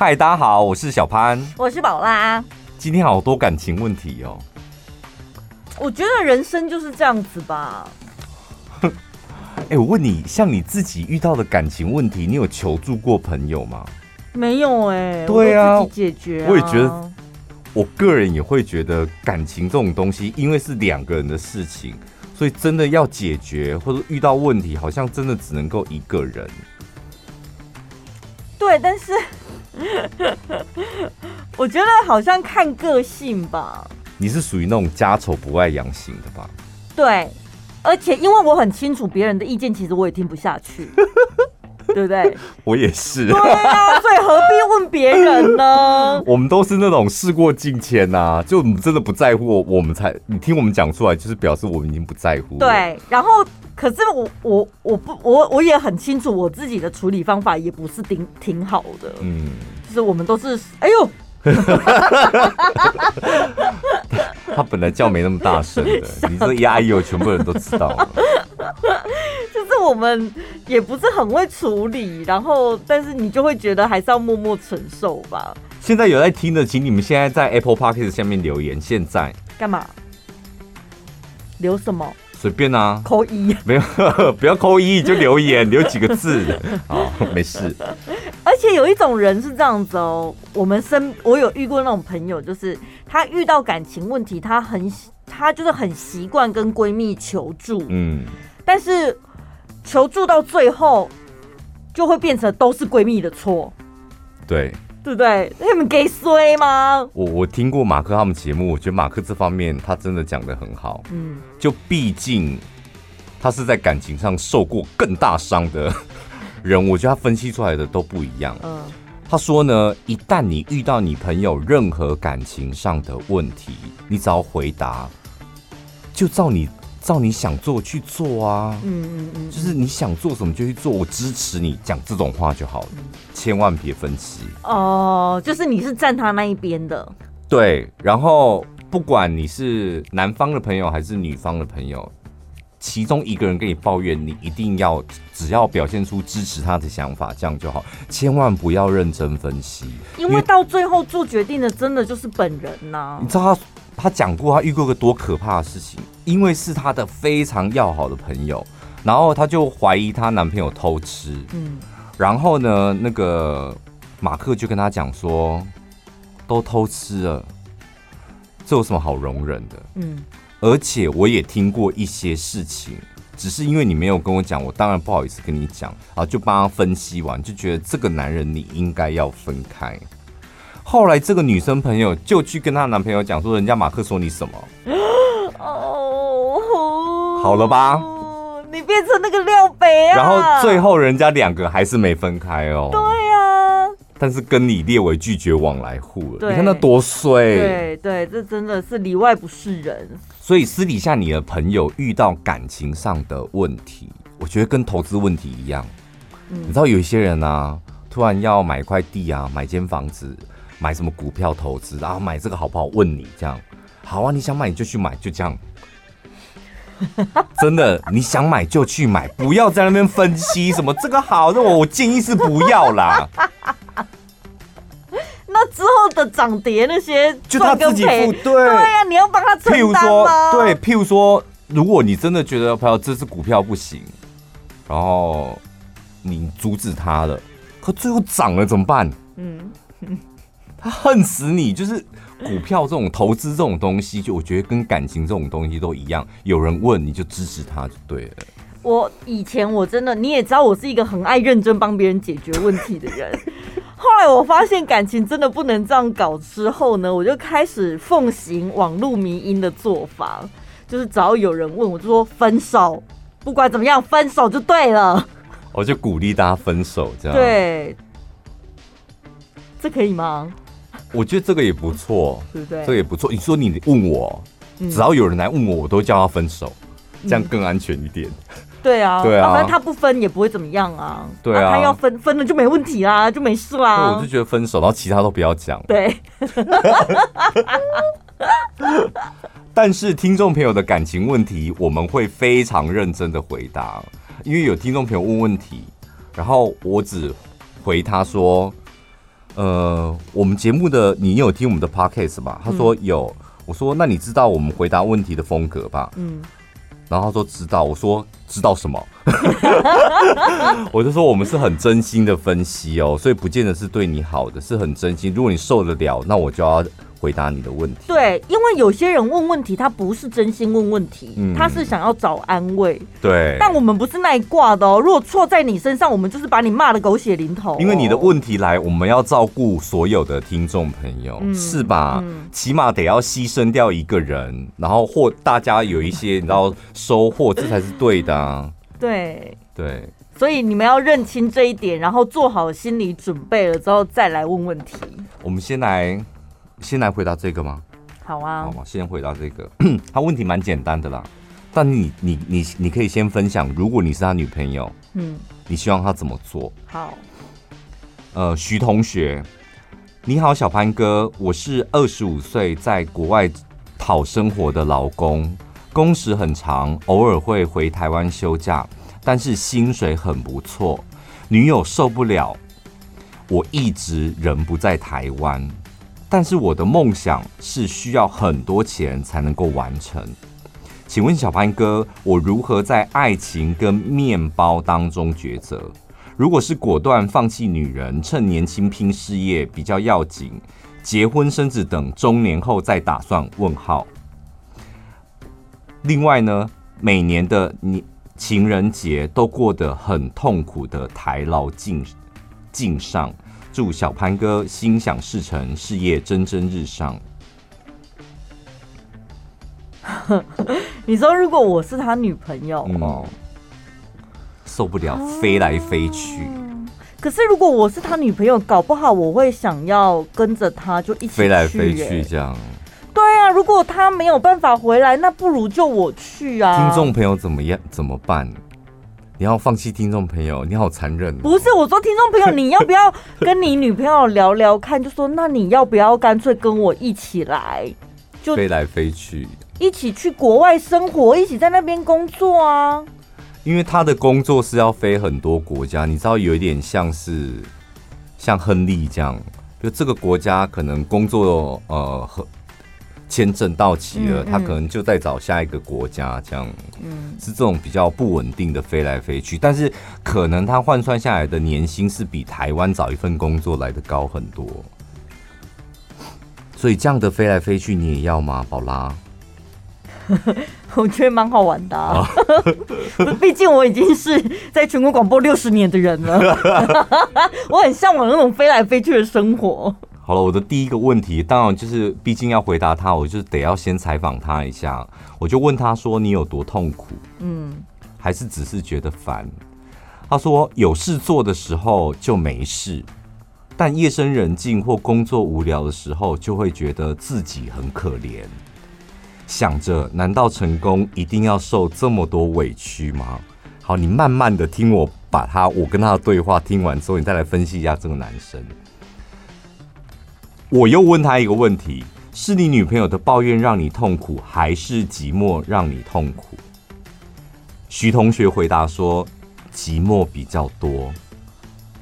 嗨，大家好，我是小潘，我是宝拉。今天好多感情问题哦。我觉得人生就是这样子吧。哎、欸，我问你，像你自己遇到的感情问题，你有求助过朋友吗？没有哎、欸。对啊，自己解决、啊。我也觉得，我个人也会觉得感情这种东西，因为是两个人的事情，所以真的要解决或者遇到问题，好像真的只能够一个人。对，但是 我觉得好像看个性吧。你是属于那种家丑不外扬型的吧？对，而且因为我很清楚别人的意见，其实我也听不下去，对不对？我也是。对啊，所以何必问别人呢？我们都是那种事过境迁呐，就真的不在乎，我们才你听我们讲出来，就是表示我们已经不在乎。对，然后可是我我我不我我也很清楚我自己的处理方法也不是挺挺好的，嗯，就是我们都是哎呦。他本来叫没那么大声的，你这压抑，我全部人都知道了。就是我们也不是很会处理，然后但是你就会觉得还是要默默承受吧。现在有在听的，请你们现在在 Apple Podcast 下面留言。现在干嘛？留什么？随便啊，扣一。没有，不要扣一就留言，留几个字，啊，没事。而且有一种人是这样子哦，我们身我有遇过那种朋友，就是她遇到感情问题，她很她就是很习惯跟闺蜜求助，嗯，但是求助到最后就会变成都是闺蜜的错，对。对不对？他们给衰吗？我我听过马克他们节目，我觉得马克这方面他真的讲的很好。嗯，就毕竟他是在感情上受过更大伤的人，我觉得他分析出来的都不一样。嗯，他说呢，一旦你遇到你朋友任何感情上的问题，你只要回答，就照你。照你想做去做啊，嗯嗯嗯，就是你想做什么就去做，我支持你，讲这种话就好了，嗯、千万别分析哦。就是你是站他那一边的，对。然后不管你是男方的朋友还是女方的朋友，其中一个人跟你抱怨，你一定要只要表现出支持他的想法，这样就好，千万不要认真分析，因为到最后做决定的真的就是本人呐、啊。你知道他？他讲过，他遇过个多可怕的事情，因为是他的非常要好的朋友，然后他就怀疑她男朋友偷吃，嗯，然后呢，那个马克就跟他讲说，都偷吃了，这有什么好容忍的？嗯，而且我也听过一些事情，只是因为你没有跟我讲，我当然不好意思跟你讲啊，就帮他分析完，就觉得这个男人你应该要分开。后来这个女生朋友就去跟她男朋友讲说，人家马克说你什么？哦，好了吧，你变成那个料杯啊！然后最后人家两个还是没分开哦。对呀，但是跟你列为拒绝往来户了。你看那多衰！对对，这真的是里外不是人。所以私底下你的朋友遇到感情上的问题，我觉得跟投资问题一样。你知道有一些人啊，突然要买块地啊，买间房子。买什么股票投资，然后买这个好不好？问你这样，好啊，你想买你就去买，就这样。真的，你想买就去买，不要在那边分析什么这个好，那我我建议是不要啦。那之后的涨跌那些，就他自己付。对对呀、啊，你要帮他承担吗？譬如说，对，譬如说，如果你真的觉得朋友这支股票不行，然后你阻止他了，可最后涨了怎么办？嗯。他恨死你，就是股票这种投资这种东西，就我觉得跟感情这种东西都一样，有人问你就支持他就对了。我以前我真的你也知道，我是一个很爱认真帮别人解决问题的人。后来我发现感情真的不能这样搞之后呢，我就开始奉行网络迷因的做法，就是只要有人问我就说分手，不管怎么样分手就对了。我就鼓励大家分手，这样对，这可以吗？我觉得这个也不错，对不对？这个也不错。你说你问我，只要有人来问我，我都叫他分手，这样更安全一点。对啊，对啊，反正他不分也不会怎么样啊。对啊，他要分分了就没问题啦，就没事啦。我就觉得分手，然后其他都不要讲。对。但是听众朋友的感情问题，我们会非常认真的回答，因为有听众朋友问问题，然后我只回他说。呃，我们节目的你有听我们的 podcast 吗？他说有。嗯、我说那你知道我们回答问题的风格吧？嗯。然后他说知道。我说知道什么？我就说我们是很真心的分析哦，所以不见得是对你好的，是很真心。如果你受得了，那我就要。回答你的问题。对，因为有些人问问题，他不是真心问问题，嗯、他是想要找安慰。对，但我们不是那一挂的哦。如果错在你身上，我们就是把你骂的狗血淋头、哦。因为你的问题来，我们要照顾所有的听众朋友，嗯、是吧？嗯、起码得要牺牲掉一个人，然后或大家有一些 你知道收获，这才是对的、啊。对对，所以你们要认清这一点，然后做好心理准备了之后再来问问题。我们先来。先来回答这个吗？好啊，好，先回答这个。他问题蛮简单的啦，但你你你你可以先分享，如果你是他女朋友，嗯，你希望他怎么做？好，呃，徐同学，你好，小潘哥，我是二十五岁，在国外讨生活的劳工，工时很长，偶尔会回台湾休假，但是薪水很不错。女友受不了，我一直人不在台湾。但是我的梦想是需要很多钱才能够完成，请问小潘哥，我如何在爱情跟面包当中抉择？如果是果断放弃女人，趁年轻拼事业比较要紧，结婚生子等中年后再打算？问号。另外呢，每年的你情人节都过得很痛苦的台劳敬敬上。祝小潘哥心想事成，事业蒸蒸日上。你说，如果我是他女朋友，嗯，受不了飞来飞去。可是，如果我是他女朋友，搞不好我会想要跟着他，就一起飞来飞去这样。对啊，如果他没有办法回来，那不如就我去啊。听众朋友怎么样？怎么办？你要放弃听众朋友，你好残忍哦。不是我说，听众朋友，你要不要跟你女朋友聊聊看？就说那你要不要干脆跟我一起来，就飞来飞去，一起去国外生活，一起在那边工作啊。因为他的工作是要飞很多国家，你知道，有一点像是像亨利这样，就这个国家可能工作呃很。签证到期了，他可能就在找下一个国家，这样，嗯，是这种比较不稳定的飞来飞去，但是可能他换算下来的年薪是比台湾找一份工作来的高很多，所以这样的飞来飞去你也要吗，宝拉？我觉得蛮好玩的、啊，毕竟我已经是在全国广播六十年的人了，我很向往那种飞来飞去的生活。好了，我的第一个问题，当然就是，毕竟要回答他，我就得要先采访他一下。我就问他说：“你有多痛苦？嗯，还是只是觉得烦？”他说：“有事做的时候就没事，但夜深人静或工作无聊的时候，就会觉得自己很可怜，想着难道成功一定要受这么多委屈吗？”好，你慢慢的听我把他我跟他的对话听完之后，你再来分析一下这个男生。我又问他一个问题：是你女朋友的抱怨让你痛苦，还是寂寞让你痛苦？徐同学回答说：寂寞比较多。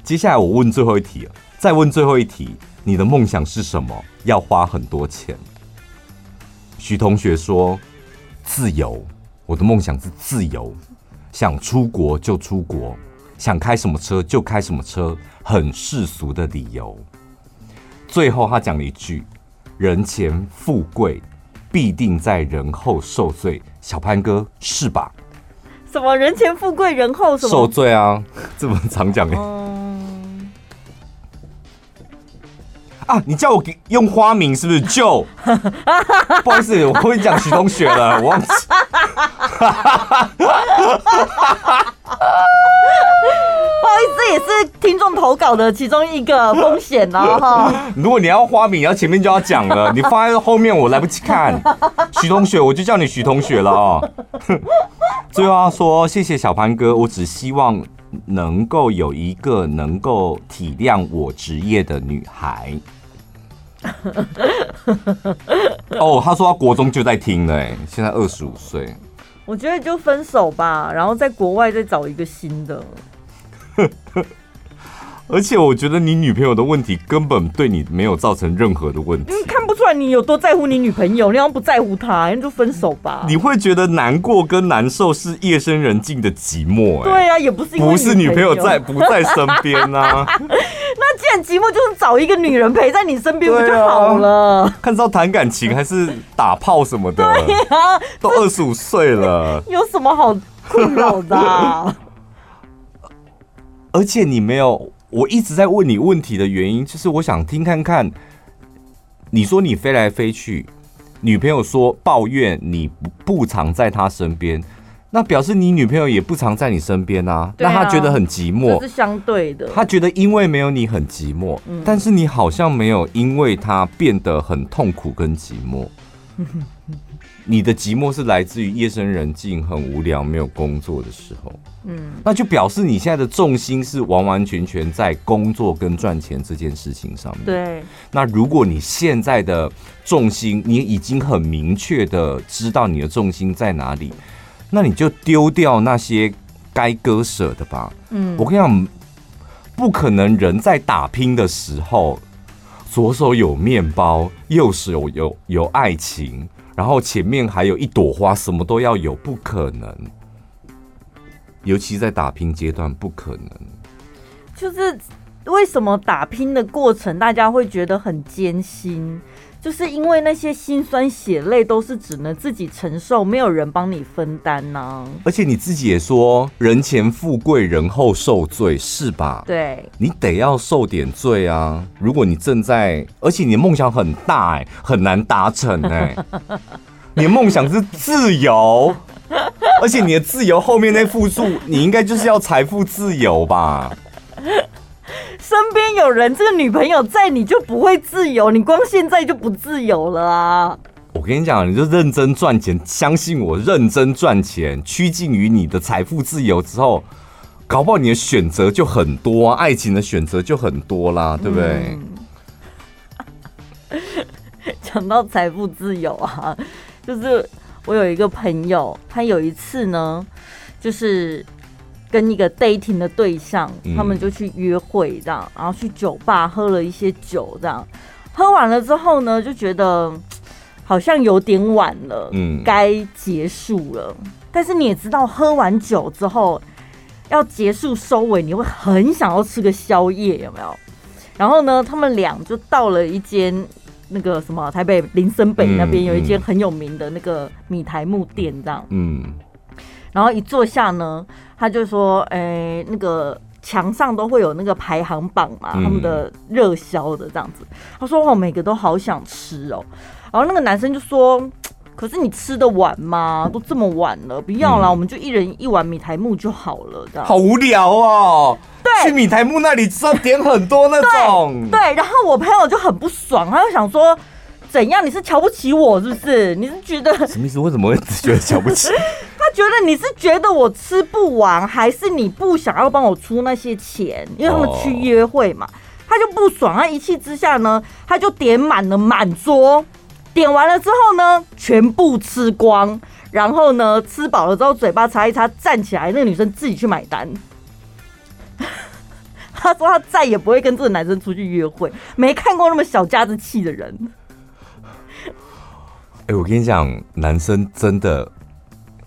接下来我问最后一题，再问最后一题：你的梦想是什么？要花很多钱。徐同学说：自由。我的梦想是自由，想出国就出国，想开什么车就开什么车，很世俗的理由。最后，他讲了一句：“人前富贵，必定在人后受罪。”小潘哥是吧？什么人前富贵，人后什么受罪啊？这么常讲哎。啊！你叫我给用花名是不是？就 不好意思，我跟你讲徐同学了，我忘记。也是听众投稿的其中一个风险哦。哈。如果你要花名，然后前面就要讲了，你放在后面我来不及看。徐同学，我就叫你徐同学了哦。最后要说，谢谢小潘哥，我只希望能够有一个能够体谅我职业的女孩。哦，他说他国中就在听了，哎，现在二十五岁。我觉得就分手吧，然后在国外再找一个新的。而且我觉得你女朋友的问题根本对你没有造成任何的问题。你看不出来你有多在乎你女朋友，你要不在乎她，那就分手吧。你会觉得难过跟难受是夜深人静的寂寞，哎，对啊，也不是因为不是女朋友在不在身边啊。那既然寂寞，就是找一个女人陪在你身边不就好了？啊、看到谈感情还是打炮什么的？对啊，都二十五岁了，有什么好困扰的、啊？而且你没有。我一直在问你问题的原因，就是我想听看看。你说你飞来飞去，女朋友说抱怨你不不常在她身边，那表示你女朋友也不常在你身边啊。那她觉得很寂寞，是相对的。她觉得因为没有你很寂寞，但是你好像没有因为她变得很痛苦跟寂寞。你的寂寞是来自于夜深人静、很无聊、没有工作的时候。嗯，那就表示你现在的重心是完完全全在工作跟赚钱这件事情上面。对。那如果你现在的重心，你已经很明确的知道你的重心在哪里，那你就丢掉那些该割舍的吧。嗯，我跟你讲，不可能人在打拼的时候，左手有面包，右手有有有爱情。然后前面还有一朵花，什么都要有，不可能。尤其在打拼阶段，不可能。就是为什么打拼的过程大家会觉得很艰辛？就是因为那些辛酸血泪都是只能自己承受，没有人帮你分担呢、啊。而且你自己也说，人前富贵，人后受罪，是吧？对，你得要受点罪啊！如果你正在，而且你的梦想很大哎、欸，很难达成哎、欸。你的梦想是自由，而且你的自由后面那复数，你应该就是要财富自由吧？身边有人，这个女朋友在，你就不会自由。你光现在就不自由了啊！我跟你讲，你就认真赚钱，相信我，认真赚钱，趋近于你的财富自由之后，搞不好你的选择就很多，爱情的选择就很多啦，对不对？讲、嗯、到财富自由啊，就是我有一个朋友，他有一次呢，就是。跟一个 dating 的对象，他们就去约会，这样，然后去酒吧喝了一些酒，这样，喝完了之后呢，就觉得 好像有点晚了，嗯，该结束了。但是你也知道，喝完酒之后要结束收尾，你会很想要吃个宵夜，有没有？然后呢，他们俩就到了一间那个什么台北林森北那边有一间很有名的那个米苔木店，这样，嗯。然后一坐下呢，他就说：“哎、欸，那个墙上都会有那个排行榜嘛，嗯、他们的热销的这样子。”他说：“我每个都好想吃哦。”然后那个男生就说：“可是你吃得完吗？都这么晚了，不要啦，嗯、我们就一人一碗米苔木就好了。”这样好无聊哦。对，去米苔木那里吃要点很多那种。對，对，然后我朋友就很不爽，他就想说：“怎样？你是瞧不起我是不是？你是觉得什么意思？为什么会只觉得瞧不起？” 他觉得你是觉得我吃不完，还是你不想要帮我出那些钱？因为他们去约会嘛，他就不爽，他一气之下呢，他就点满了满桌，点完了之后呢，全部吃光，然后呢，吃饱了之后嘴巴擦一擦，站起来，那个女生自己去买单。他说他再也不会跟这个男生出去约会，没看过那么小家子气的人。哎，我跟你讲，男生真的。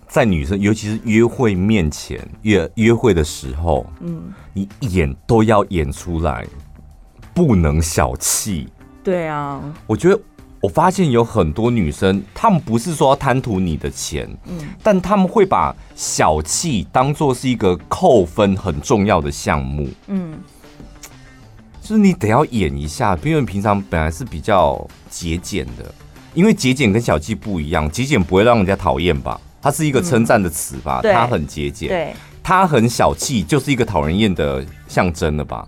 在女生，尤其是约会面前，约约会的时候，嗯，你演都要演出来，不能小气。对啊，我觉得我发现有很多女生，她们不是说要贪图你的钱，嗯，但她们会把小气当做是一个扣分很重要的项目，嗯，就是你得要演一下，因为平常本来是比较节俭的，因为节俭跟小气不一样，节俭不会让人家讨厌吧？它是一个称赞的词吧？它、嗯、很节俭，对，它很小气，就是一个讨人厌的象征了吧？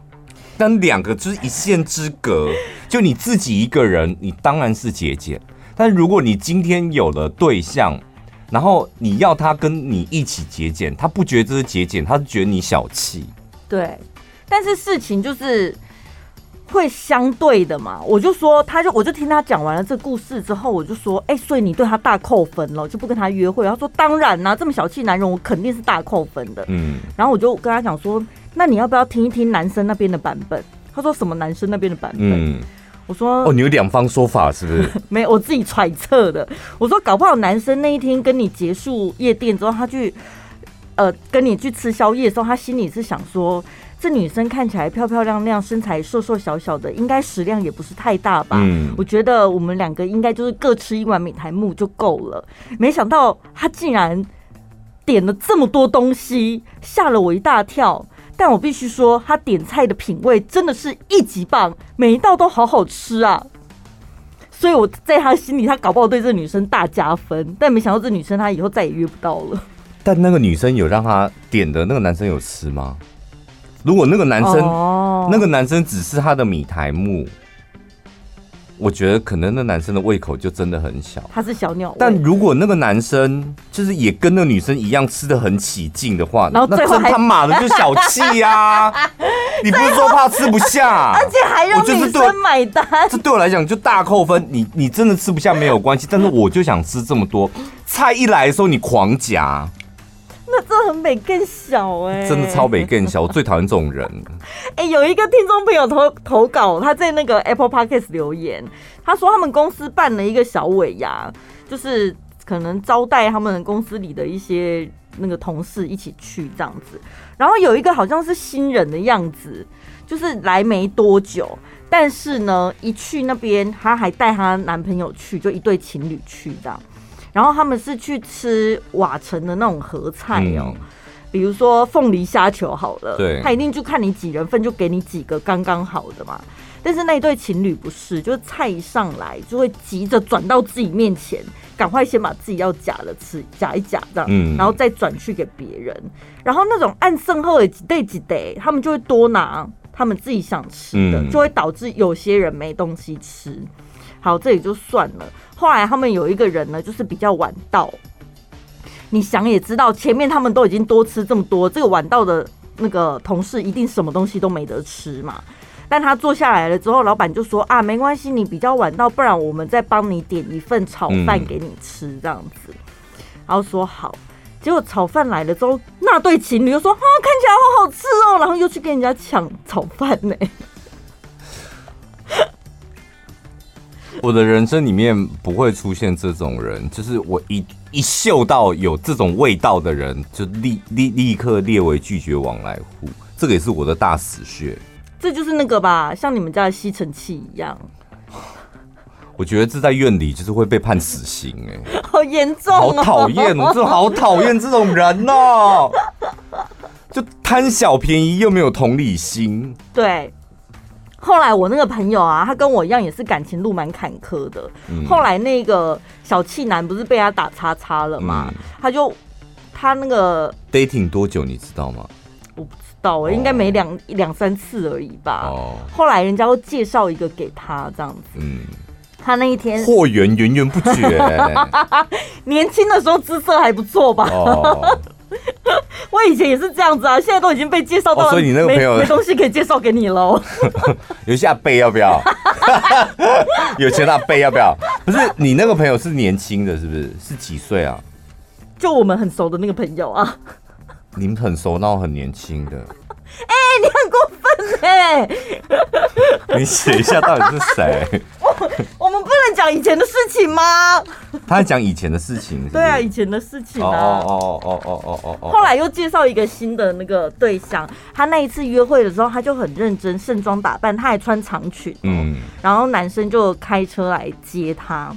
但两个就是一线之隔，就你自己一个人，你当然是节俭。但如果你今天有了对象，然后你要他跟你一起节俭，他不觉得这是节俭，他是觉得你小气。对，但是事情就是。会相对的嘛？我就说，他就我就听他讲完了这个故事之后，我就说，哎、欸，所以你对他大扣分了，就不跟他约会。他说，当然啦、啊，这么小气男人，我肯定是大扣分的。嗯，然后我就跟他讲说，那你要不要听一听男生那边的版本？他说什么男生那边的版本？嗯，我说哦，你有两方说法是不是？没有，我自己揣测的。我说搞不好男生那一天跟你结束夜店之后，他去呃跟你去吃宵夜的时候，他心里是想说，这女生看起来漂漂亮亮，身材瘦瘦小小的，应该食量也不是太大吧？嗯，我觉得我们两个应该就是各吃一碗米苔木就够了。没想到她竟然点了这么多东西，吓了我一大跳。但我必须说，她点菜的品味真的是一级棒，每一道都好好吃啊！所以我在他心里，他搞不好对这女生大加分。但没想到这女生他以后再也约不到了。但那个女生有让他点的那个男生有吃吗？如果那个男生，哦、那个男生只是他的米苔目。我觉得可能那男生的胃口就真的很小，他是小鸟。但如果那个男生就是也跟那个女生一样吃的很起劲的话，然后最后那真他妈的就小气呀！你不是说怕吃不下，而且还让女生买单，这对我来讲就大扣分。你你真的吃不下没有关系，但是我就想吃这么多，菜一来的时候你狂夹。那真的很美更小哎、欸，真的超美更小，我最讨厌这种人。哎、欸，有一个听众朋友投投稿，他在那个 Apple Podcast 留言，他说他们公司办了一个小尾牙，就是可能招待他们公司里的一些那个同事一起去这样子。然后有一个好像是新人的样子，就是来没多久，但是呢，一去那边，她还带她男朋友去，就一对情侣去这样。然后他们是去吃瓦城的那种合菜哦，嗯、比如说凤梨虾球好了，对，他一定就看你几人份，就给你几个刚刚好的嘛。但是那对情侣不是，就是菜一上来就会急着转到自己面前，赶快先把自己要夹的吃夹一夹这样，嗯，然后再转去给别人。然后那种按剩后的几对几对，他们就会多拿他们自己想吃的，嗯、就会导致有些人没东西吃。好，这也就算了。后来他们有一个人呢，就是比较晚到。你想也知道，前面他们都已经多吃这么多，这个晚到的那个同事一定什么东西都没得吃嘛。但他坐下来了之后，老板就说：“啊，没关系，你比较晚到，不然我们再帮你点一份炒饭给你吃，这样子。”然后说好。结果炒饭来了之后，那对情侣又说：“啊，看起来好好吃哦。”然后又去跟人家抢炒饭呢。我的人生里面不会出现这种人，就是我一一嗅到有这种味道的人，就立立立刻列为拒绝往来户。这个也是我的大死穴。这就是那个吧，像你们家的吸尘器一样。我觉得这在院里就是会被判死刑哎，好严重哦，好讨厌，我真的好讨厌这种人哦，就贪小便宜又没有同理心。对。后来我那个朋友啊，他跟我一样也是感情路蛮坎坷的。嗯、后来那个小气男不是被他打叉叉了嘛？嗯、他就他那个 dating 多久你知道吗？我不知道，欸，应该没两两三次而已吧。哦、后来人家会介绍一个给他这样子。嗯，他那一天货源源源不绝，年轻的时候姿色还不错吧？哦 我以前也是这样子啊，现在都已经被介绍到了，所以你那个朋友没东西可以介绍给你喽。有些阿伯要不要？有钱阿伯要不要？不是你那个朋友是年轻的，是不是？是几岁啊？就我们很熟的那个朋友啊。你们很熟，那我很年轻的。哎、欸，你很过分哎、欸！你写一下到底是谁？我 我们不能讲以前的事情吗？他在讲以前的事情是是？对啊，以前的事情啊。哦哦哦哦哦哦哦。后来又介绍一个新的那个对象，他那一次约会的时候，他就很认真，盛装打扮，他还穿长裙。嗯。然后男生就开车来接他。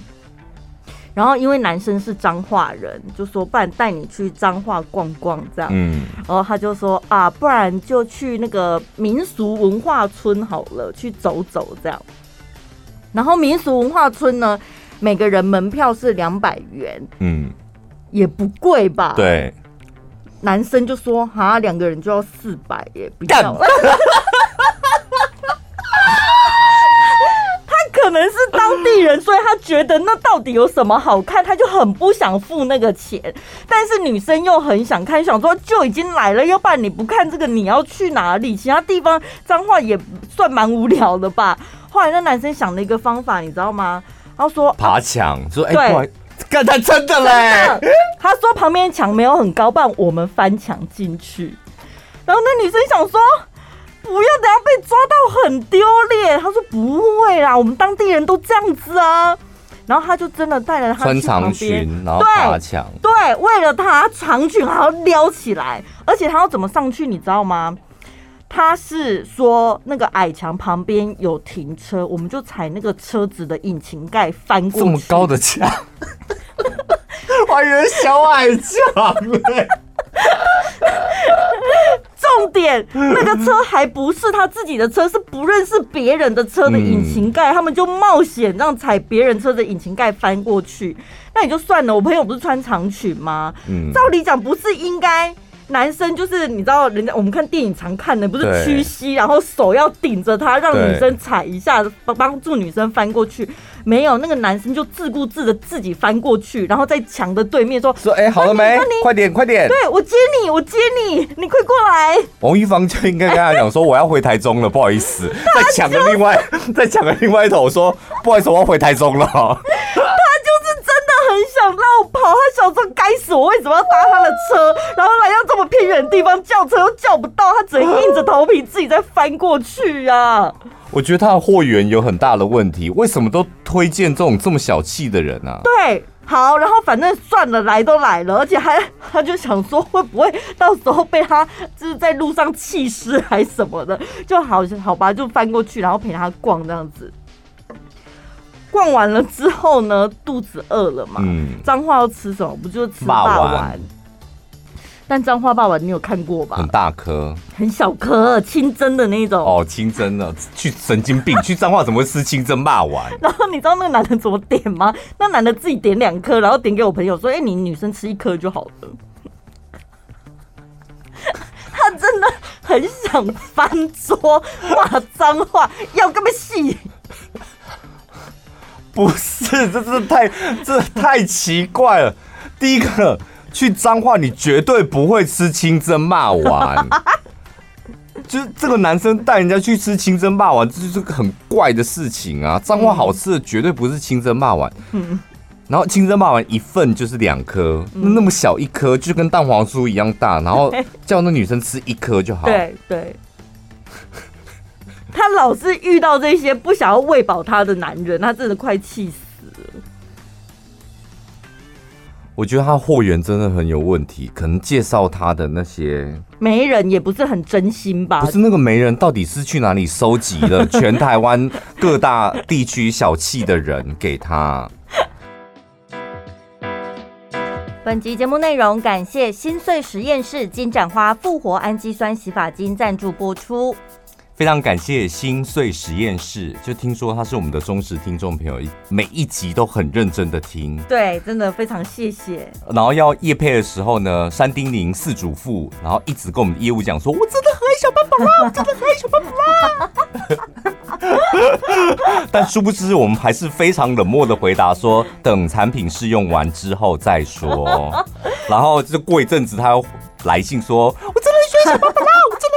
然后因为男生是彰化人，就说不然带你去彰化逛逛这样。嗯，然后他就说啊，不然就去那个民俗文化村好了，去走走这样。然后民俗文化村呢，每个人门票是两百元，嗯，也不贵吧？对。男生就说啊，两个人就要四百耶，比较。可能是当地人，所以他觉得那到底有什么好看，他就很不想付那个钱。但是女生又很想看，想说就已经来了，要不然你不看这个，你要去哪里？其他地方脏话也算蛮无聊的吧。后来那男生想了一个方法，你知道吗？他说爬墙，说哎，对，干他真的嘞。他说旁边墙没有很高，不然我们翻墙进去。然后那女生想说，不要等下被抓到很丢脸。他说不会啦，我们当地人都这样子啊。然后他就真的带了他穿长裙，然后爬墙，对，为了他长裙还要撩起来，而且他要怎么上去，你知道吗？他是说那个矮墙旁边有停车，我们就踩那个车子的引擎盖翻过去。这么高的墙，我还以为小矮墙嘞。重点，那个车还不是他自己的车，是不认识别人的车的引擎盖，他们就冒险让踩别人车的引擎盖翻过去。那也就算了，我朋友不是穿长裙吗？嗯，照理讲不是应该。男生就是你知道，人家我们看电影常看的，不是屈膝，然后手要顶着他，让女生踩一下，帮帮助女生翻过去。没有，那个男生就自顾自的自己翻过去，然后在墙的对面说：“说哎、欸，好了没？快点，快点！对，我接你，我接你，你快过来。”王一芳就应该跟他讲说：“我要回台中了，不好意思。”在墙的另外，在墙的另外一头说：“不好意思，我要回台中了。”很想绕跑，他想说：“该死，我为什么要搭他的车？然后来到这么偏远的地方叫车又叫不到，他只能硬着头皮自己再翻过去呀、啊。”我觉得他的货源有很大的问题，为什么都推荐这种这么小气的人啊？对，好，然后反正算了，来都来了，而且还 他就想说会不会到时候被他就是在路上气湿还什么的，就好好吧，就翻过去，然后陪他逛这样子。逛完了之后呢，肚子饿了嘛？嗯，彰化要吃什么？不就吃霸丸？但脏话霸丸你有看过吧？很大颗，很小颗，清蒸的那种。哦，清蒸的，去神经病！去脏话怎么会吃清蒸霸丸？然后你知道那个男的怎么点吗？那男的自己点两颗，然后点给我朋友说：“哎、欸，你女生吃一颗就好了。”他真的很想翻桌骂脏话，要这么细。不是，这是太这太奇怪了。第一个，去脏话你绝对不会吃清蒸霸丸，就是这个男生带人家去吃清蒸霸丸，这就是个很怪的事情啊。脏话好吃的绝对不是清蒸霸丸，嗯，然后清蒸霸丸一份就是两颗，那那么小一颗就跟蛋黄酥一样大，然后叫那女生吃一颗就好。对对。他老是遇到这些不想要喂饱他的男人，他真的快气死了。我觉得他货源真的很有问题，可能介绍他的那些媒人也不是很真心吧？不是那个媒人到底是去哪里收集了全台湾各大地区小气的人给他？本集节目内容感谢心碎实验室金盏花复活氨基酸洗发精赞助播出。非常感谢心碎实验室，就听说他是我们的忠实听众朋友，每一集都很认真的听。对，真的非常谢谢。然后要夜配的时候呢，三丁宁四主妇，然后一直跟我们的业务讲说：“我真的很爱小班宝拉，我真的很爱小班宝拉。”但殊不知，我们还是非常冷漠的回答说：“等产品试用完之后再说。”然后就过一阵子，他又来信说：“我真的很喜欢小班宝拉。”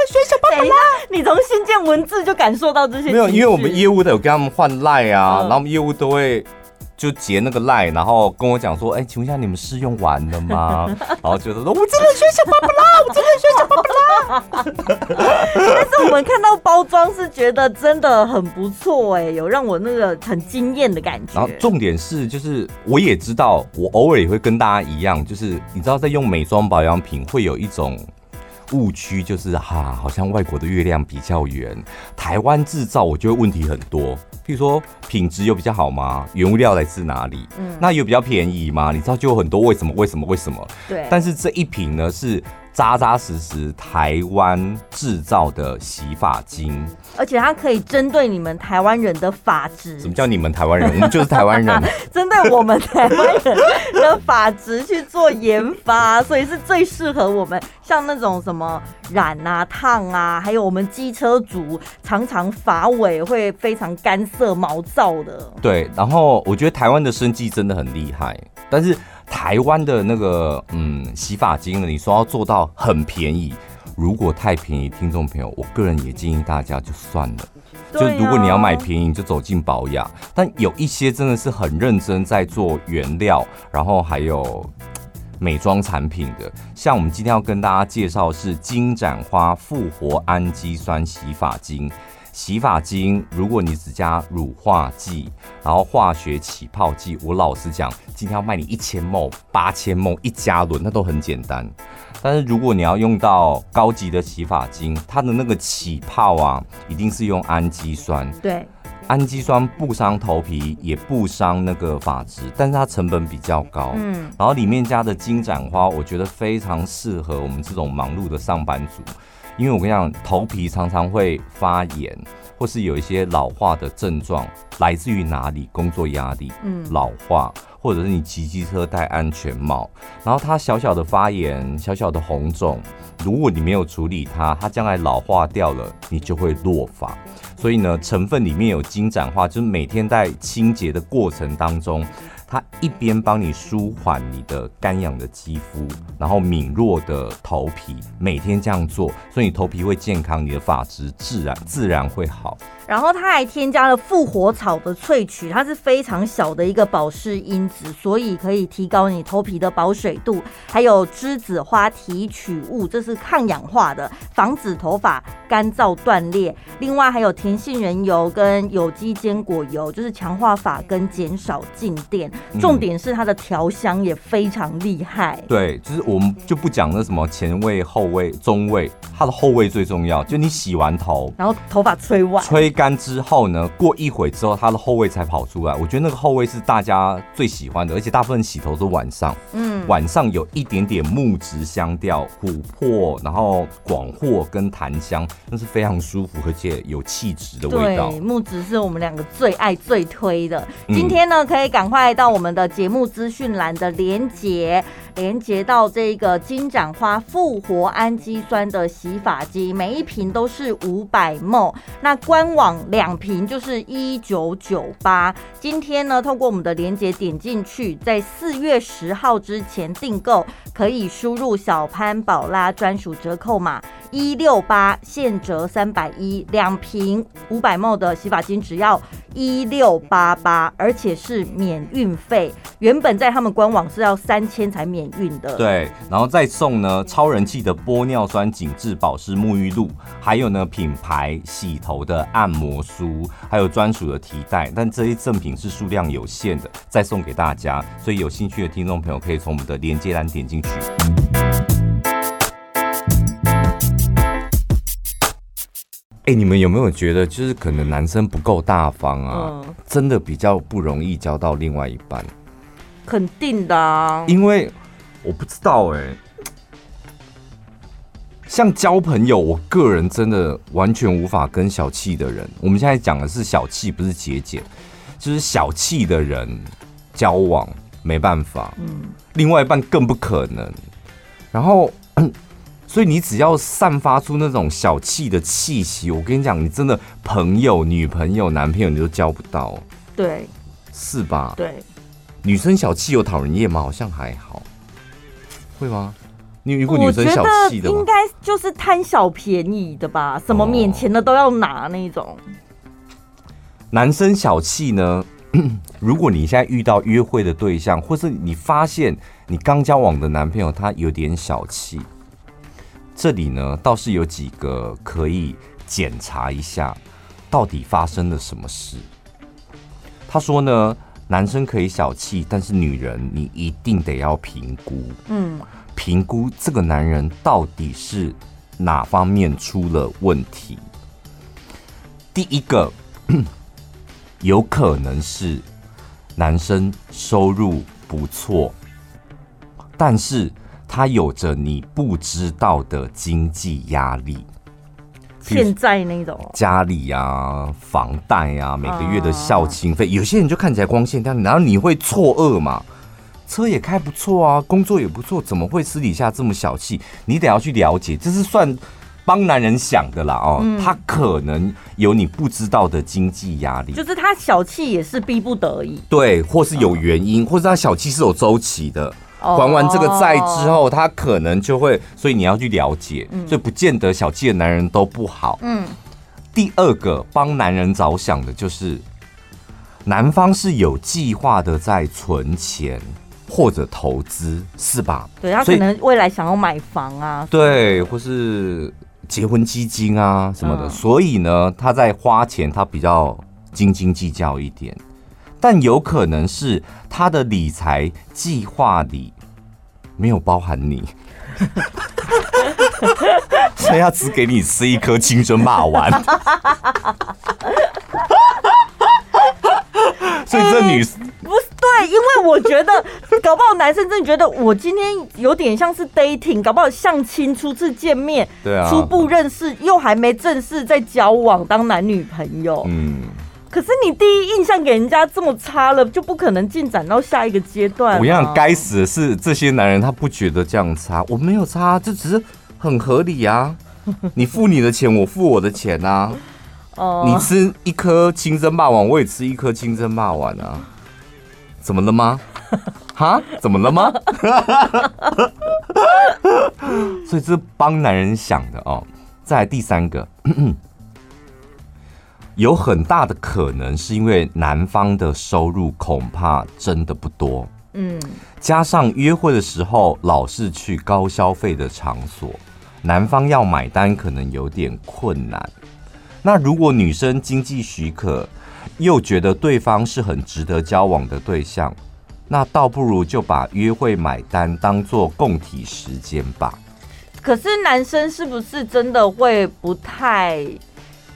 学小爸爸，你从新建文字就感受到这些。没有，因为我们业务的有跟他们换赖啊，然后我们业务都会就截那个赖，然后跟我讲说：“哎，请问一下你们试用完了吗？” 然后觉得说：“我真的学小爸爸啦，我真的学小爸爸啦。”但是我们看到包装是觉得真的很不错，哎，有让我那个很惊艳的感觉。然后重点是，就是我也知道，我偶尔也会跟大家一样，就是你知道，在用美妆保养品会有一种。误区就是哈、啊，好像外国的月亮比较圆，台湾制造我觉得问题很多。譬如说品质有比较好吗？原物料来自哪里？嗯，那有比较便宜吗？你知道就有很多为什么？为什么？为什么？对。但是这一瓶呢是。扎扎实实台湾制造的洗发精，而且它可以针对你们台湾人的发质。什么叫你们台湾人？我们就是台湾人，针对我们台湾人的发质去做研发，所以是最适合我们。像那种什么染啊、烫啊，还有我们机车族常常发尾会非常干涩、毛躁的。对，然后我觉得台湾的生技真的很厉害，但是。台湾的那个嗯洗发精呢，你说要做到很便宜，如果太便宜，听众朋友，我个人也建议大家就算了。就如果你要买便宜，你就走进保养。但有一些真的是很认真在做原料，然后还有美妆产品的，像我们今天要跟大家介绍是金盏花复活氨基酸洗发精。洗发精，如果你只加乳化剂，然后化学起泡剂，我老实讲，今天要卖你一千 ml、八千 ml 一加仑，那都很简单。但是如果你要用到高级的洗发精，它的那个起泡啊，一定是用氨基酸。对，氨基酸不伤头皮，也不伤那个发质，但是它成本比较高。嗯，然后里面加的金盏花，我觉得非常适合我们这种忙碌的上班族。因为我跟你讲，头皮常常会发炎，或是有一些老化的症状，来自于哪里？工作压力，嗯，老化，或者是你骑机车戴安全帽，然后它小小的发炎，小小的红肿，如果你没有处理它，它将来老化掉了，你就会落发。所以呢，成分里面有金盏花，就是每天在清洁的过程当中。它一边帮你舒缓你的干痒的肌肤，然后敏弱的头皮，每天这样做，所以你头皮会健康，你的发质自然自然会好。然后它还添加了复活草的萃取，它是非常小的一个保湿因子，所以可以提高你头皮的保水度。还有栀子花提取物，这是抗氧化的，防止头发干燥断裂。另外还有甜杏仁油跟有机坚果油，就是强化发根、减少静电。重点是它的调香也非常厉害。嗯。对，就是我们就不讲那什么前味、后味、中味，它的后味最重要。就你洗完头，然后头发吹完，吹干。之后呢，过一会之后，它的后味才跑出来。我觉得那个后味是大家最喜欢的，而且大部分洗头都晚上。嗯，晚上有一点点木质香调，琥珀，然后广藿跟檀香，那是非常舒服而且有气质的味道。对，木质是我们两个最爱最推的。今天呢，可以赶快到我们的节目资讯栏的连结。连接到这个金盏花复活氨基酸的洗发精，每一瓶都是五百 ml，那官网两瓶就是一九九八。今天呢，透过我们的连接点进去，在四月十号之前订购，可以输入小潘宝拉专属折扣码一六八，现折三百一，两瓶五百 ml 的洗发精只要一六八八，而且是免运费。原本在他们官网是要三千才免运的。对，然后再送呢超人气的玻尿酸紧致保湿沐浴露，还有呢品牌洗头的按摩梳，还有专属的提袋。但这些赠品是数量有限的，再送给大家。所以有兴趣的听众朋友可以从我们的连接栏点进去。哎，你们有没有觉得，就是可能男生不够大方啊？嗯，真的比较不容易交到另外一半。肯定的啊，因为我不知道哎，像交朋友，我个人真的完全无法跟小气的人。我们现在讲的是小气，不是节俭，就是小气的人交往没办法。嗯，另外一半更不可能。然后。所以你只要散发出那种小气的气息，我跟你讲，你真的朋友、女朋友、男朋友你都交不到，对，是吧？对，女生小气有讨人厌吗？好像还好，会吗？你有遇过女生小气的？应该就是贪小便宜的吧，什么免钱的都要拿那种。哦、男生小气呢？如果你现在遇到约会的对象，或是你发现你刚交往的男朋友他有点小气。这里呢，倒是有几个可以检查一下，到底发生了什么事。他说呢，男生可以小气，但是女人你一定得要评估，嗯，评估这个男人到底是哪方面出了问题。第一个，有可能是男生收入不错，但是。他有着你不知道的经济压力，欠债那种家里呀、啊、房贷呀、啊、每个月的孝亲费，有些人就看起来光鲜亮丽，然后你会错愕嘛？车也开不错啊，工作也不错，怎么会私底下这么小气？你得要去了解，这是算帮男人想的啦哦。嗯、他可能有你不知道的经济压力，就是他小气也是逼不得已，对，或是有原因，或是他小气是有周期的。还完这个债之后，他可能就会，所以你要去了解，所以不见得小气的男人都不好。嗯，第二个帮男人着想的就是，男方是有计划的在存钱，或者投资，是吧？对，他可能未来想要买房啊，对，或是结婚基金啊什么的，嗯、所以呢，他在花钱他比较斤斤计较一点，但有可能是他的理财计划里没有包含你，所以他只给你吃一颗青春霸丸。所以这女、欸、不是对，因为我觉得搞不好男生真的觉得我今天有点像是 dating，搞不好相亲初次见面，对啊，初步认识又还没正式在交往当男女朋友，嗯，可是你第一印象给人家这么差了，就不可能进展到下一个阶段。我想该死的是这些男人，他不觉得这样差，我没有差，这只是很合理啊，你付你的钱，我付我的钱啊。哦，你吃一颗清蒸霸王，我也吃一颗清蒸霸王啊？怎么了吗？哈？怎么了吗？所以这是帮男人想的哦。再来第三个，有很大的可能是因为男方的收入恐怕真的不多，嗯，加上约会的时候老是去高消费的场所，男方要买单可能有点困难。那如果女生经济许可，又觉得对方是很值得交往的对象，那倒不如就把约会买单当做共体时间吧。可是男生是不是真的会不太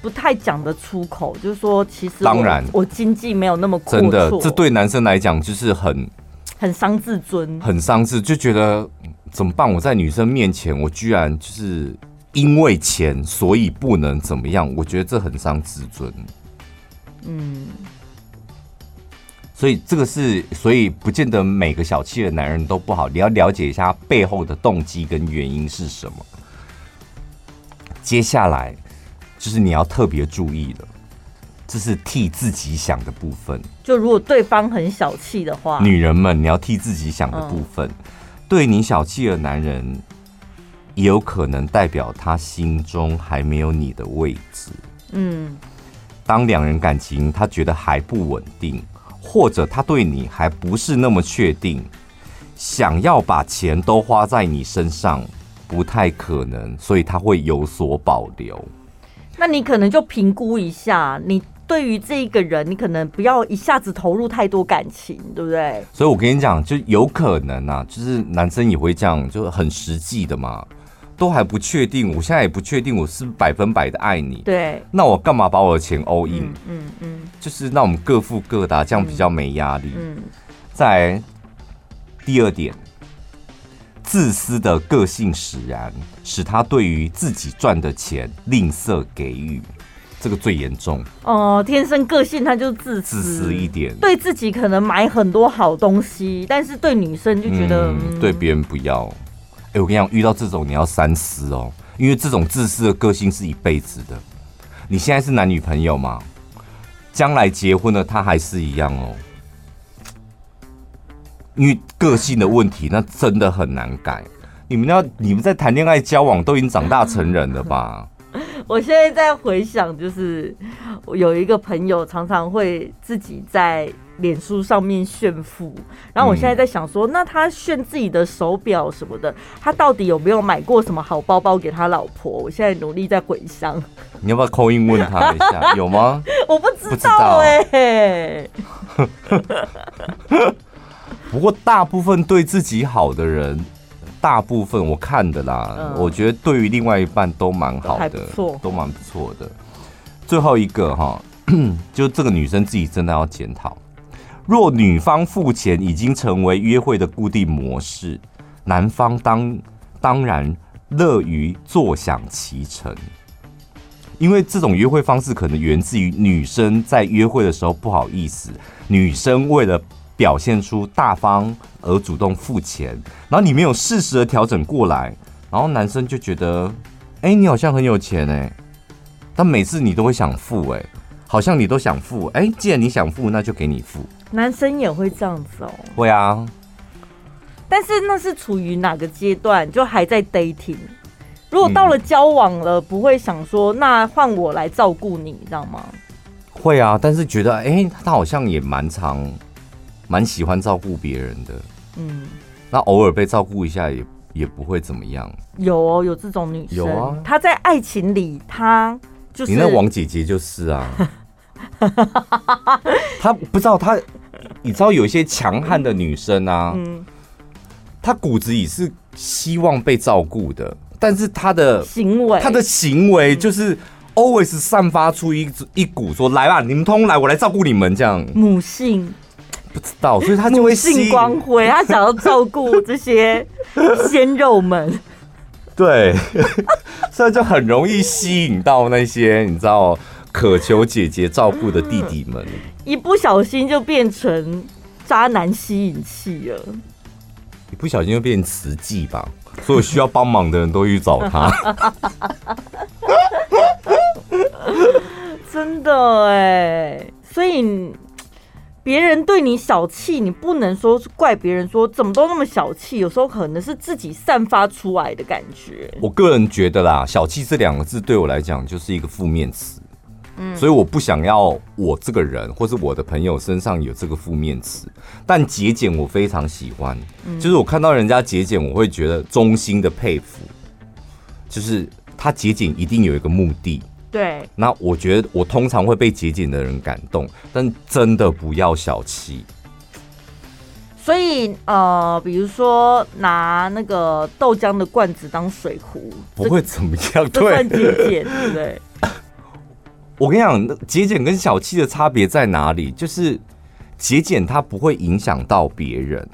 不太讲得出口？就是说，其实当然我经济没有那么真的，这对男生来讲就是很很伤自尊，很伤自，就觉得怎么办？我在女生面前，我居然就是。因为钱，所以不能怎么样？我觉得这很伤自尊。嗯，所以这个是，所以不见得每个小气的男人都不好。你要了解一下背后的动机跟原因是什么。接下来就是你要特别注意的，这是替自己想的部分。就如果对方很小气的话，女人们，你要替自己想的部分，嗯、对你小气的男人。也有可能代表他心中还没有你的位置。嗯，当两人感情他觉得还不稳定，或者他对你还不是那么确定，想要把钱都花在你身上不太可能，所以他会有所保留。那你可能就评估一下，你对于这一个人，你可能不要一下子投入太多感情，对不对？所以我跟你讲，就有可能啊，就是男生也会这样，就很实际的嘛。都还不确定，我现在也不确定我是百分百的爱你。对，那我干嘛把我的钱 all in？嗯嗯，嗯就是让我们各付各的，这样比较没压力。嗯，再来第二点，自私的个性使然，使他对于自己赚的钱吝啬给予，这个最严重。哦，天生个性他就自私，自私一点，对自己可能买很多好东西，但是对女生就觉得、嗯、对别人不要。欸、我跟你讲，遇到这种你要三思哦，因为这种自私的个性是一辈子的。你现在是男女朋友吗？将来结婚了，他还是一样哦。因为个性的问题，那真的很难改。你们要，你们在谈恋爱交往都已经长大成人了吧？我现在在回想，就是我有一个朋友常常会自己在脸书上面炫富，然后我现在在想说，那他炫自己的手表什么的，他到底有没有买过什么好包包给他老婆？我现在努力在回想。你要不要 call in 问他一下，有吗？我不知道哎、欸。不过大部分对自己好的人。大部分我看的啦，嗯、我觉得对于另外一半都蛮好的，都，都蛮不错的。最后一个哈，就这个女生自己真的要检讨。若女方付钱已经成为约会的固定模式，男方当当然乐于坐享其成，因为这种约会方式可能源自于女生在约会的时候不好意思，女生为了。表现出大方而主动付钱，然后你没有适时的调整过来，然后男生就觉得，哎，你好像很有钱哎，但每次你都会想付哎，好像你都想付哎，既然你想付，那就给你付。男生也会这样子哦。会啊，但是那是处于哪个阶段？就还在 dating。如果到了交往了，嗯、不会想说，那换我来照顾你，你知道吗？会啊，但是觉得哎，他好像也蛮长。蛮喜欢照顾别人的，嗯，那偶尔被照顾一下也也不会怎么样。有哦，有这种女生，有啊，她在爱情里，她就是你那王姐姐就是啊，她不知道她，你知道有一些强悍的女生啊，嗯，她骨子里是希望被照顾的，但是她的行为，她的行为就是。always 散发出一一股说，来吧，你们通来，我来照顾你们这样。母性不知道，所以他就会性光辉，他想要照顾这些 鲜肉们。对，所以就很容易吸引到那些你知道渴求姐姐照顾的弟弟们。一不小心就变成渣男吸引器了。一不小心就变慈济吧，所有需要帮忙的人都去找他。真的哎，所以别人对你小气，你不能说是怪别人说怎么都那么小气，有时候可能是自己散发出来的感觉。我个人觉得啦，小气这两个字对我来讲就是一个负面词，嗯，所以我不想要我这个人或是我的朋友身上有这个负面词。但节俭我非常喜欢，就是我看到人家节俭，我会觉得衷心的佩服，就是他节俭一定有一个目的。对，那我觉得我通常会被节俭的人感动，但真的不要小气。所以呃，比如说拿那个豆浆的罐子当水壶，不会怎么样，对，算节俭，对不对？我跟你讲，节俭跟小气的差别在哪里？就是节俭它不会影响到别人，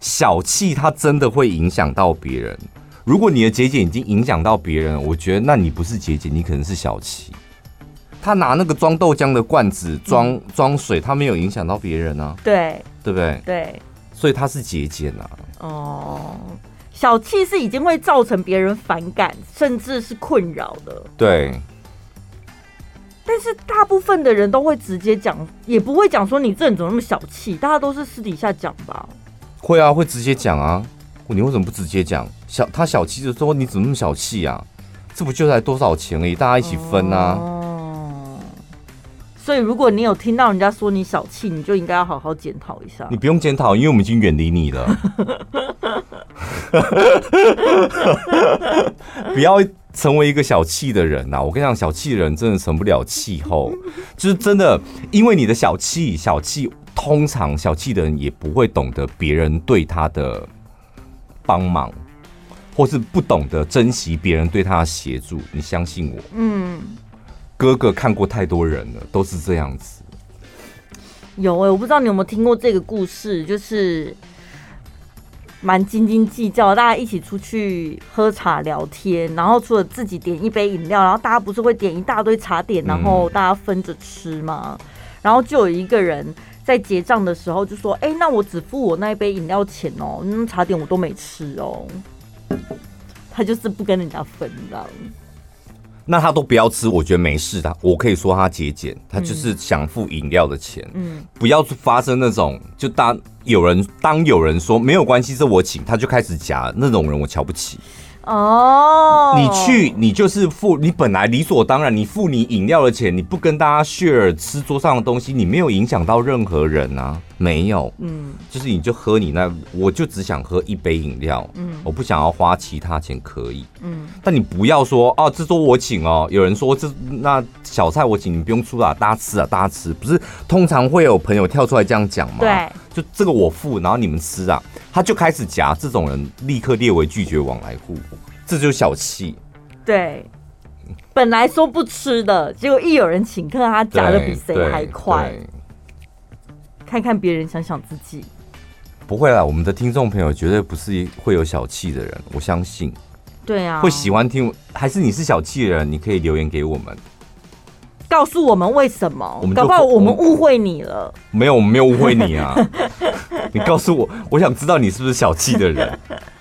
小气它真的会影响到别人。如果你的节俭已经影响到别人，我觉得那你不是节俭，你可能是小气。他拿那个装豆浆的罐子装装水，他没有影响到别人啊，对，对不对？对，所以他是节俭啊。哦，小气是已经会造成别人反感，甚至是困扰的。对，但是大部分的人都会直接讲，也不会讲说你这人怎么那么小气，大家都是私底下讲吧？会啊，会直接讲啊。你为什么不直接讲？小他小气的说，你怎么那么小气啊？这不就才多少钱而已，大家一起分啊。哦。所以如果你有听到人家说你小气，你就应该要好好检讨一下。你不用检讨，因为我们已经远离你了。不要成为一个小气的人呐、啊！我跟你讲，小气的人真的成不了气候，就是真的，因为你的小气，小气通常小气的人也不会懂得别人对他的。帮忙，或是不懂得珍惜别人对他的协助，你相信我。嗯，哥哥看过太多人了，都是这样子。有哎、欸，我不知道你有没有听过这个故事，就是蛮斤斤计较，大家一起出去喝茶聊天，然后除了自己点一杯饮料，然后大家不是会点一大堆茶点，然后大家分着吃吗？嗯、然后就有一个人。在结账的时候就说：“哎、欸，那我只付我那一杯饮料钱哦，那茶点我都没吃哦。”他就是不跟人家分，这样。那他都不要吃，我觉得没事的。我可以说他节俭，他就是想付饮料的钱。嗯，不要发生那种，就当有人当有人说没有关系，这我请，他就开始夹那种人，我瞧不起。哦，你去，你就是付，你本来理所当然，你付你饮料的钱，你不跟大家 share 吃桌上的东西，你没有影响到任何人啊。没有，嗯，就是你就喝你那，我就只想喝一杯饮料，嗯，我不想要花其他钱，可以，嗯，但你不要说哦，这桌我请哦，有人说这那小菜我请，你不用出啊，大家吃啊，大家吃，不是通常会有朋友跳出来这样讲吗？对，就这个我付，然后你们吃啊，他就开始夹，这种人立刻列为拒绝往来户，这就是小气，对，本来说不吃的，结果一有人请客，他夹的比谁还快。看看别人，想想自己，不会啦。我们的听众朋友绝对不是会有小气的人，我相信。对啊，会喜欢听，还是你是小气的人？你可以留言给我们，告诉我们为什么。我们搞不好我们误会你了。没有，我们没有误会你啊。你告诉我，我想知道你是不是小气的人。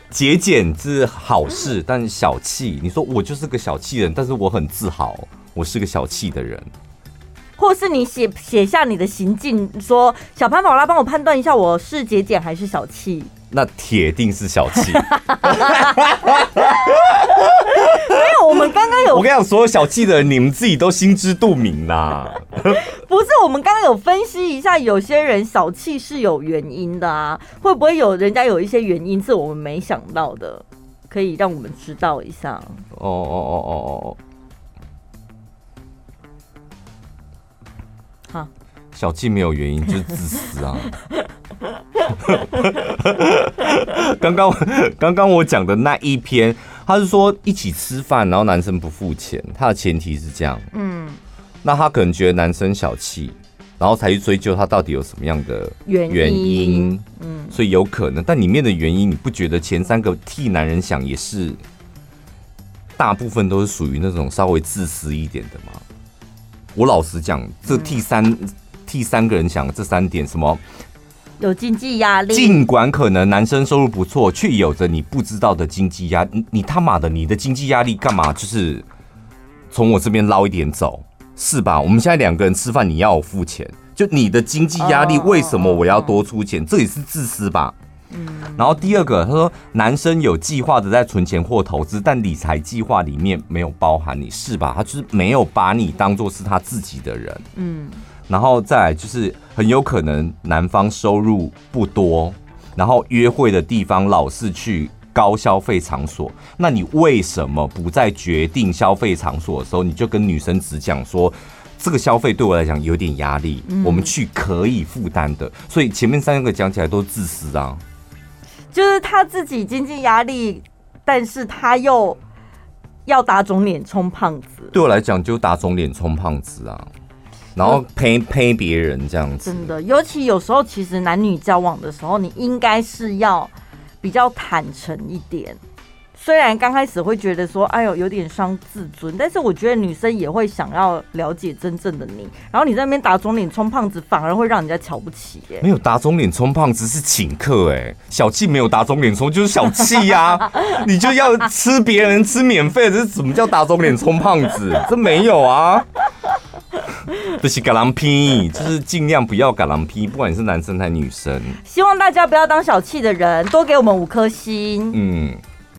节俭是好事，但是小气，你说我就是个小气人，但是我很自豪，我是个小气的人。或是你写写下你的行径，说小潘宝拉帮我判断一下，我是节俭还是小气？那铁定是小气。没有，我们刚刚有，我跟你讲，所有小气的人，你们自己都心知肚明啦。不是，我们刚刚有分析一下，有些人小气是有原因的啊，会不会有人家有一些原因是我们没想到的，可以让我们知道一下？哦哦哦哦哦。好，小气没有原因，就是自私啊。刚刚刚刚我讲的那一篇，他是说一起吃饭，然后男生不付钱，他的前提是这样。嗯，那他可能觉得男生小气，然后才去追究他到底有什么样的原因。原因嗯，所以有可能，但里面的原因，你不觉得前三个替男人想也是，大部分都是属于那种稍微自私一点的吗？我老实讲，这替三、嗯、替三个人想这三点什么？有经济压力，尽管可能男生收入不错，却有着你不知道的经济压力。你你他妈的，你的经济压力干嘛？就是从我这边捞一点走，是吧？我们现在两个人吃饭，你要我付钱，就你的经济压力，为什么我要多出钱？这也是自私吧？嗯。然后第二个，他说男生有计划的在存钱或投资，但理财计划里面没有包含你，是吧？他就是没有把你当做是他自己的人。嗯。然后再来就是很有可能男方收入不多，然后约会的地方老是去高消费场所，那你为什么不在决定消费场所的时候，你就跟女生只讲说，这个消费对我来讲有点压力，我们去可以负担的。所以前面三个讲起来都自私啊，就是他自己经济压力，但是他又要打肿脸充胖子。对我来讲就打肿脸充胖子啊。然后陪陪别人这样子，真的，尤其有时候，其实男女交往的时候，你应该是要比较坦诚一点。虽然刚开始会觉得说，哎呦，有点伤自尊，但是我觉得女生也会想要了解真正的你。然后你在那边打肿脸充胖子，反而会让人家瞧不起。哎，没有打肿脸充胖子是请客，哎，小气没有打肿脸充就是小气呀。你就要吃别人吃免费的，这是怎么叫打肿脸充胖子？这没有啊。不是嘎狼批，就是尽量不要嘎狼批，不管你是男生还是女生。希望大家不要当小气的人，多给我们五颗星。嗯，